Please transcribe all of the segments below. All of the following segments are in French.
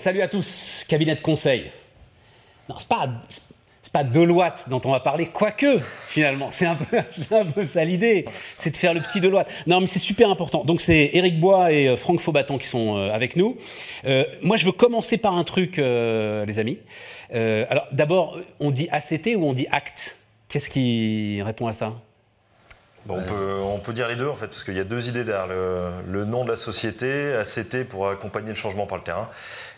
Salut à tous, cabinet de conseil. Non, c'est pas, pas Deloitte dont on va parler, quoique, finalement. C'est un, peu, ça l'idée, c'est de faire le petit Deloitte. Non, mais c'est super important. Donc, c'est Éric Bois et euh, Franck Faubaton qui sont euh, avec nous. Euh, moi, je veux commencer par un truc, les amis. Alors, d'abord, on dit ACT ou on dit ACT Qu'est-ce qui répond à ça? Bon, on, peut, on peut dire les deux en fait, parce qu'il y a deux idées derrière le, le nom de la société, ACT pour accompagner le changement par le terrain.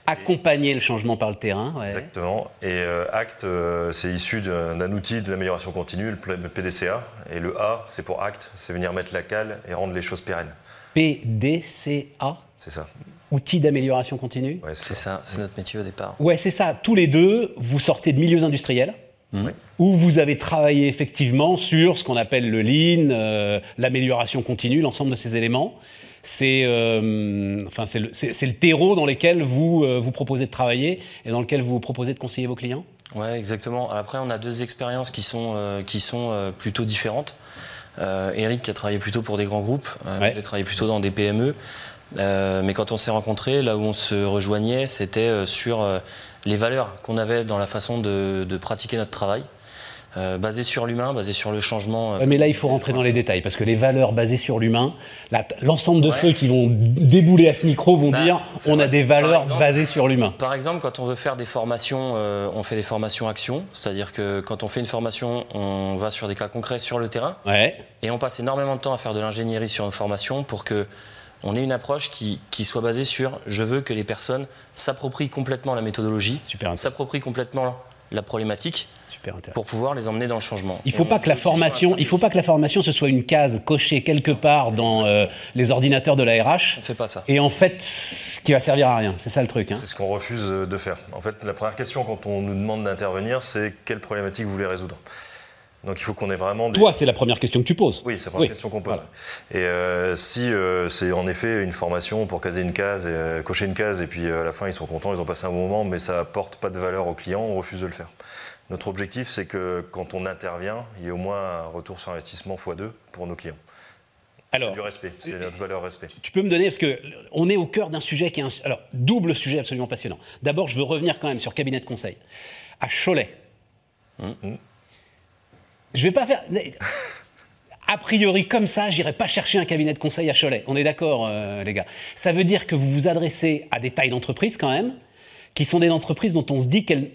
Accompagner le changement par le terrain. ouais. Exactement. Et euh, ACT, euh, c'est issu d'un outil de l'amélioration continue, le PDCA. Et le A, c'est pour ACT, c'est venir mettre la cale et rendre les choses pérennes. PDCA, C'est ça. outil d'amélioration continue? Ouais, C'est ça, c'est notre métier au départ. Ouais, c'est ça. Tous les deux, vous sortez de milieux industriels Oui. où vous avez travaillé effectivement sur ce qu'on appelle le lean, euh, l'amélioration continue, l'ensemble de ces éléments. C'est euh, enfin, le, le terreau dans lequel vous euh, vous proposez de travailler et dans lequel vous proposez de conseiller vos clients? Ouais, exactement. Après, on a deux expériences qui sont, qui sont plutôt différentes. Eric qui a travaillé plutôt pour des grands groupes, Ouais. j'ai travaillé plutôt dans des PME. Euh, mais quand on s'est rencontrés, là où on se rejoignait, c'était euh, sur euh, les valeurs qu'on avait dans la façon de, de pratiquer notre travail, euh, basé sur l'humain, basé sur le changement. euh, mais là, il faut rentrer dans les détails parce que les valeurs basées sur l'humain, l'ensemble de Ouais. ceux qui vont débouler à ce micro vont Bah, dire on a des valeurs exemple- basées sur l'humain. Par exemple, quand on veut faire des formations, euh, on fait des formations action, c'est-à-dire que quand on fait une formation, on va sur des cas concrets sur le terrain. Ouais. Et on passe énormément de temps à faire de l'ingénierie sur une formation pour que on ait une approche qui, qui soit basée sur je veux que les personnes s'approprient complètement la méthodologie, s'approprient complètement la problématique pour pouvoir les emmener dans le changement. Il Et faut pas que la formation, il faut pas que la formation ce soit une case cochée quelque part dans euh, les ordinateurs de la RH. On fait pas ça. Et en fait, ce qui va servir à rien, c'est ça le truc. hein. C'est ce qu'on refuse de faire. En fait, la première question quand on nous demande d'intervenir, c'est quelle problématique vous voulez résoudre? Donc il faut qu'on ait vraiment des... Toi, c'est la première question que tu poses. Oui, c'est la première Oui, question qu'on pose. voilà. Et euh, si euh, c'est en effet une formation pour caser une case, et, euh, cocher une case, et puis à la fin ils sont contents, ils ont passé un bon moment, mais ça apporte pas de valeur aux clients, on refuse de le faire. Notre objectif, c'est que quand on intervient, il y ait au moins un retour sur investissement x2 pour nos clients. Alors, Du respect, c'est notre valeur respect. tu peux me donner parce que on est au cœur d'un sujet qui est un alors double sujet absolument passionnant. D'abord, je veux revenir quand même sur cabinet de conseil à Cholet. Hum. Je vais pas faire. A priori, comme ça, j'irai pas chercher un cabinet de conseil à Cholet. On est d'accord, euh, les gars. Ça veut dire que vous vous adressez à des tailles d'entreprises quand même, qui sont des entreprises dont on se dit qu'elles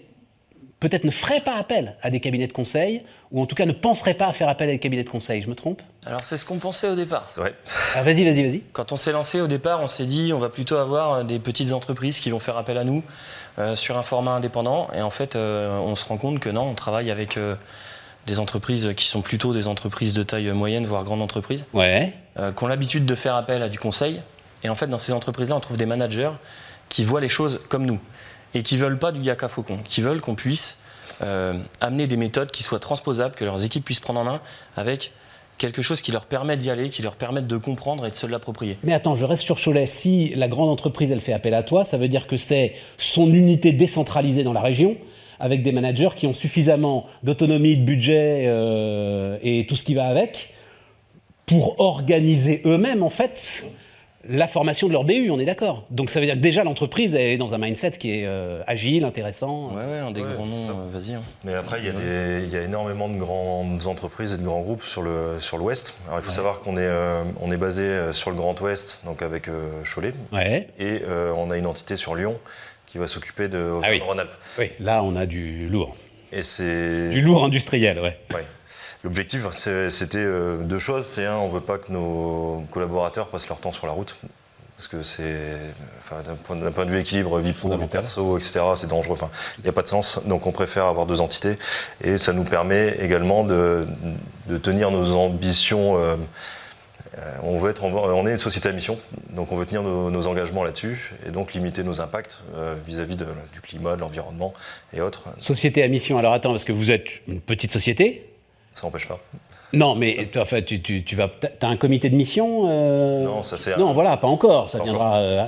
peut-être ne feraient pas appel à des cabinets de conseil, ou en tout cas ne penseraient pas à faire appel à des cabinets de conseil. Je me trompe? Alors c'est ce qu'on pensait au départ. Ouais. Ah, Vas-y, vas-y, vas-y. Quand on s'est lancé au départ, on s'est dit on va plutôt avoir des petites entreprises qui vont faire appel à nous euh, sur un format indépendant. Et en fait, euh, on se rend compte que non, on travaille avec euh, des entreprises qui sont plutôt des entreprises de taille moyenne, voire grande entreprise, Ouais. euh, qui ont l'habitude de faire appel à du conseil. Et en fait, dans ces entreprises-là, on trouve des managers qui voient les choses comme nous et qui veulent pas du yaka faucon, qui veulent qu'on puisse euh, amener des méthodes qui soient transposables, que leurs équipes puissent prendre en main avec quelque chose qui leur permet d'y aller, qui leur permette de comprendre et de se l'approprier. Mais attends, je reste sur Cholet. Si la grande entreprise, elle fait appel à toi, ça veut dire que c'est son unité décentralisée dans la région, avec des managers qui ont suffisamment d'autonomie, de budget euh, et tout ce qui va avec, pour organiser eux-mêmes, en fait, la formation de leur BU, on est d'accord. Donc ça veut dire que déjà l'entreprise est dans un mindset qui est euh, agile, intéressant. Ouais, ouais, un des Ouais, grands noms, euh, vas-y. hein. Mais après, il y, a des- il y a énormément de grandes entreprises et de grands groupes sur le sur l'Ouest. Alors il faut savoir qu'on est euh, on est basé sur le Grand Ouest, donc avec euh, Cholet, Ouais. et euh, on a une entité sur Lyon qui va s'occuper de Ah oui. Rhône-Alpes. Oui, là on a du lourd. Et c'est Du lourd industriel, ouais. Ouais. L'objectif, c'était euh, deux choses. C'est un, on veut pas que nos collaborateurs passent leur temps sur la route. Parce que c'est, enfin, d'un point, de vue équilibre, vie pro, vie perso, etc., c'est dangereux. Enfin, il n'y a pas de sens. Donc, on préfère avoir deux entités. Et ça nous permet également de, de tenir nos ambitions. euh, on, veut être, en- on est une société à mission, donc on veut tenir nos, nos engagements là-dessus et donc limiter nos impacts euh, vis-à-vis du climat, de l'environnement et autres. Société à mission. Alors attends, parce que vous êtes une petite société. Ça n'empêche pas. Non, mais toi, enfin, tu, tu, tu vas, t'as un comité de mission euh, Non, ça, c'est Non, voilà, pas encore. Ça Pas viendra. euh,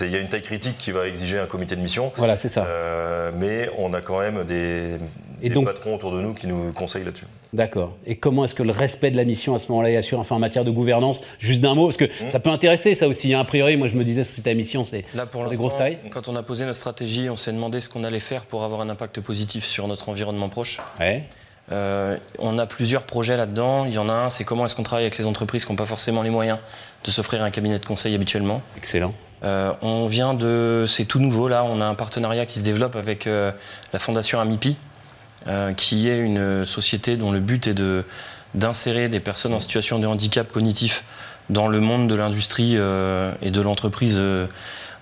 Il y a une taille critique qui va exiger un comité de mission. voilà, c'est ça. Euh, mais on a quand même des, et des patrons autour de nous qui nous conseillent là-dessus. D'accord. Et comment est-ce que le respect de la mission à ce moment-là est assuré, enfin en matière de gouvernance, juste d'un mot, parce que mmh. ça peut intéresser ça aussi. Hein. A priori, moi je me disais, c'était la mission, c'est Là, pour des grosses tailles. Quand on a posé notre stratégie, on s'est demandé ce qu'on allait faire pour avoir un impact positif sur notre environnement proche. Ouais. Euh, on a plusieurs projets là-dedans. Il y en a un, c'est comment est-ce qu'on travaille avec les entreprises qui n'ont pas forcément les moyens de s'offrir un cabinet de conseil habituellement. Excellent. Euh, on vient de, c'est tout nouveau là, on a un partenariat qui se développe avec euh, la fondation Amipi, qui est une société dont le but est de d'insérer des personnes en situation de handicap cognitif dans le monde de l'industrie et de l'entreprise de,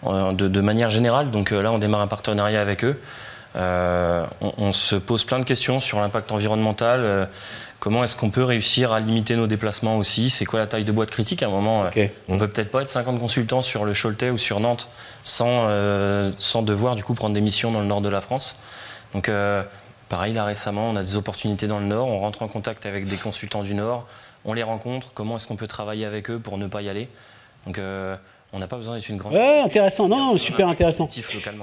de, manière générale. Donc là, on démarre un partenariat avec eux. Euh, on, se pose plein de questions sur l'impact environnemental. Euh, comment est-ce qu'on peut réussir à limiter nos déplacements aussi C'est quoi la taille de boîte critique À un moment, euh, on ne peut peut-être pas être 50 consultants sur le Choletais ou sur Nantes sans, sans devoir du coup prendre des missions dans le nord de la France. Donc pareil, là récemment, on a des opportunités dans le nord. On rentre en contact avec des consultants du nord. On les rencontre. Comment est-ce qu'on peut travailler avec eux pour ne pas y aller? Donc on n'a pas besoin d'être une grande. Ouais, intéressant. Non, non super intéressant.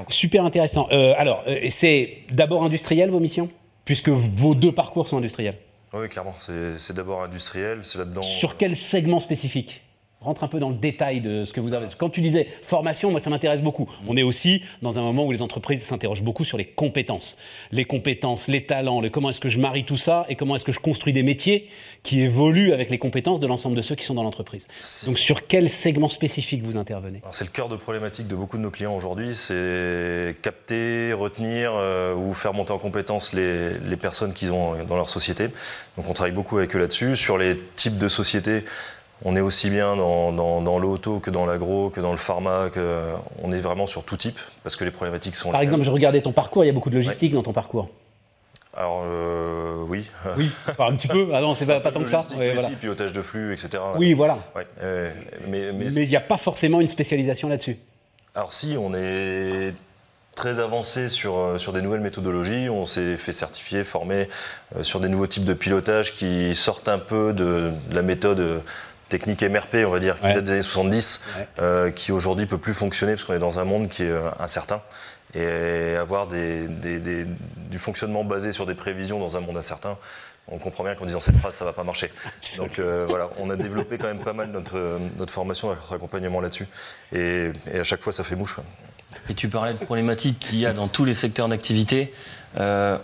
Super intéressant. Euh, alors, euh, c'est d'abord industriel vos missions, puisque vos deux parcours sont industriels. Oui, clairement. C'est d'abord industriel. C'est là-dedans. Sur quel segment spécifique? Rentre un peu dans le détail de ce que vous avez. Quand tu disais formation, moi ça m'intéresse beaucoup. On est aussi dans un moment où les entreprises s'interrogent beaucoup sur les compétences. Les compétences, les talents, le comment est-ce que je marie tout ça et comment est-ce que je construis des métiers qui évoluent avec les compétences de l'ensemble de ceux qui sont dans l'entreprise. Donc sur quel segment spécifique vous intervenez? C'est le cœur de problématique de beaucoup de nos clients aujourd'hui, c'est capter, retenir euh, ou faire monter en compétences les, les personnes qu'ils ont dans leur société. Donc on travaille beaucoup avec eux là-dessus. Sur les types de sociétés, on est aussi bien dans, l'auto que dans l'agro, que dans le pharma, que on est vraiment sur tout type, parce que les problématiques sont Par exemple, je regardais ton parcours, il y a beaucoup de logistique dans ton parcour. Alors, euh, oui. Oui, un petit peu. Ah non, c'est pas, pas tant que ça. Oui, pilotage de flux, etc. Oui, voilà. Euh, mais il n'y a pas forcément une spécialisation là-dessus. Alors, si, on est très avancé sur, euh, sur des nouvelles méthodologies. On s'est fait certifier, former sur des nouveaux types de pilotage qui sortent un peu de, la méthode technique MRP, on va dire, qui date des années 70, qui aujourd'hui peut plus fonctionner parce qu'on est dans un monde qui est incertain et avoir des, du fonctionnement basé sur des prévisions dans un monde incertain, on comprend bien qu'en disant cette phrase, ça ne va pas marcher. Donc euh, voilà, on a développé quand même pas mal notre, notre formation, notre accompagnement là-dessus. Et, à chaque fois, ça fait mouche. Et tu parlais de problématiques qu'il y a dans tous les secteurs d'activité. Euh,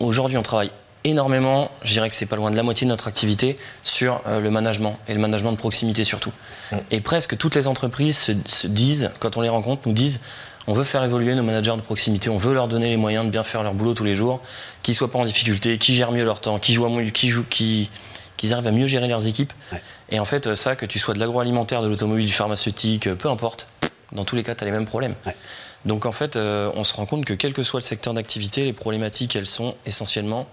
aujourd'hui, on travaille énormément, je dirais que c'est pas loin de la moitié de notre activité, sur euh, le management et le management de proximité surtout. Mm. Et presque toutes les entreprises se, disent, quand on les rencontre, nous disent on veut faire évoluer nos managers de proximité, on veut leur donner les moyens de bien faire leur boulot tous les jours, qu'ils soient pas en difficulté, qu'ils gèrent mieux leur temps, qu'ils jouent, qu'ils arrivent à mieux gérer leurs équipes. Et en fait, ça, que tu sois de l'agroalimentaire, de l'automobile, du pharmaceutique, peu importe, dans tous les cas, tu as les mêmes problèmes. Donc en fait, euh, on se rend compte que quel que soit le secteur d'activité, les problématiques, elles sont essentiellement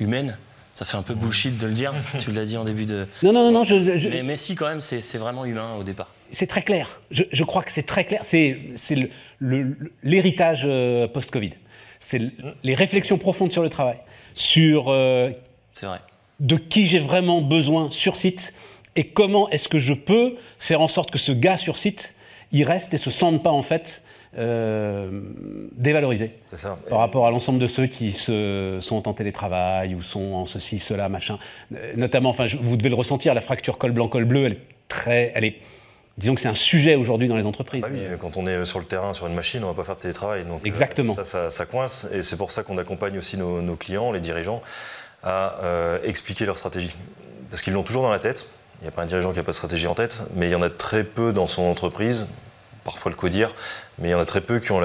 humaines. Ça fait un peu bullshit de le dire, tu l'as dit en début de... Non, non, non, je... Mais, mais, si, quand même, c'est vraiment humain au départ c'est très clair. Je, crois que c'est très clair. C'est l'héritage euh, post-Covid. C'est les réflexions profondes sur le travail, sur euh, de qui j'ai vraiment besoin sur site et comment est-ce que je peux faire en sorte que ce gars sur site, il reste et se sente pas en fait euh, dévalorisé par rapport à l'ensemble de ceux qui se, sont en télétravail ou sont en ceci, cela, machin. Notamment, enfin, vous devez le ressentir, la fracture col blanc col bleu, elle est très, elle est Disons que c'est un sujet aujourd'hui dans les entreprises. Ah oui, quand on est sur le terrain, sur une machine, on ne va pas faire de télétravail. Donc, euh, Exactement. ça, ça, coince et c'est pour ça qu'on accompagne aussi nos, clients, les dirigeants, à euh, expliquer leur stratégie. Parce qu'ils l'ont toujours dans la tête. Il n'y a pas un dirigeant qui n'a pas de stratégie en tête, mais il y en a très peu dans son entreprise, parfois le codir, mais il y en a très peu qui ont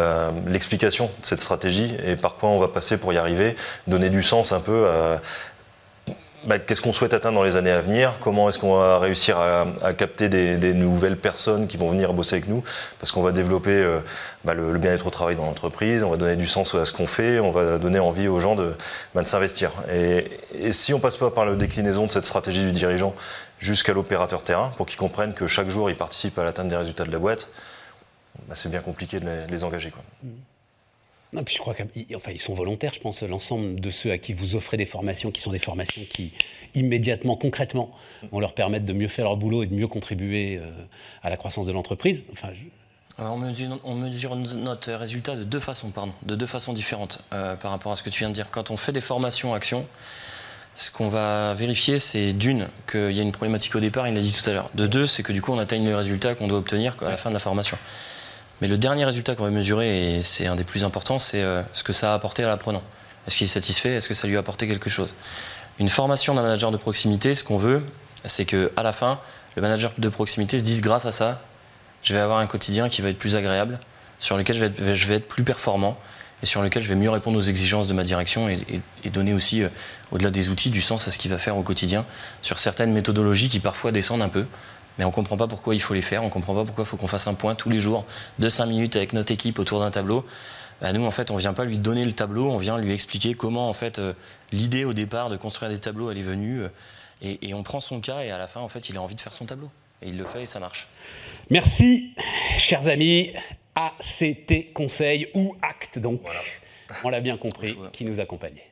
l'explication de cette stratégie et par quoi on va passer pour y arriver, donner du sens un peu à, bah, qu'est-ce qu'on souhaite atteindre dans les années à venir Comment est-ce qu'on va réussir à, capter des, nouvelles personnes qui vont venir bosser avec nous Parce qu'on va développer euh, bah, le, bien-être au travail dans l'entreprise, on va donner du sens à ce qu'on fait, on va donner envie aux gens de, bah, s'investir. Et, si on passe pas par la déclinaison de cette stratégie du dirigeant jusqu'à l'opérateur terrain, pour qu'ils comprennent que chaque jour il participe à l'atteinte des résultats de la boîte, c'est bien compliqué de les, engager. Quoi. Mmh. Non, puis je crois qu'ils enfin, ils sont volontaires, je pense, l'ensemble de ceux à qui vous offrez des formations, qui sont des formations qui, immédiatement, concrètement, vont leur permettre de mieux faire leur boulot et de mieux contribuer euh, à la croissance de l'entreprise. Enfin, on, mesure, notre résultat de deux façons, pardon, de deux façons différentes euh, par rapport à ce que tu viens de dire. Quand on fait des formations actions, ce qu'on va vérifier, c'est d'une, qu'il y a une problématique au départ, il l'a dit tout à l'heure. De deux, c'est que du coup, on atteigne le résultat qu'on doit obtenir à la fin de la formation. Mais le dernier résultat qu'on va mesurer, et c'est un des plus importants, c'est euh, ce que ça a apporté à l'apprenant. Est-ce qu'il est satisfait? Est-ce que ça lui a apporté quelque chose? Une formation d'un manager de proximité, ce qu'on veut, c'est qu'à la fin, le manager de proximité se dise grâce à ça, je vais avoir un quotidien qui va être plus agréable, sur lequel je vais être, plus performant et sur lequel je vais mieux répondre aux exigences de ma direction et, donner aussi, euh, au-delà des outils, du sens à ce qu'il va faire au quotidien sur certaines méthodologies qui parfois descendent un peu. Mais on ne comprend pas pourquoi il faut les faire, on ne comprend pas pourquoi il faut qu'on fasse un point tous les jours de 5 minutes avec notre équipe autour d'un tableau. Bah, nous, en fait, on ne vient pas lui donner le tableau, on vient lui expliquer comment, en fait, euh, l'idée au départ de construire des tableaux, elle est venue. Euh, et, et, on prend son cas et à la fin, en fait, il a envie de faire son tableau. Et il le fait et ça marche. Merci, chers amis. ACT Conseil ou Acte, donc, on l'a bien compris, qui nous accompagnait.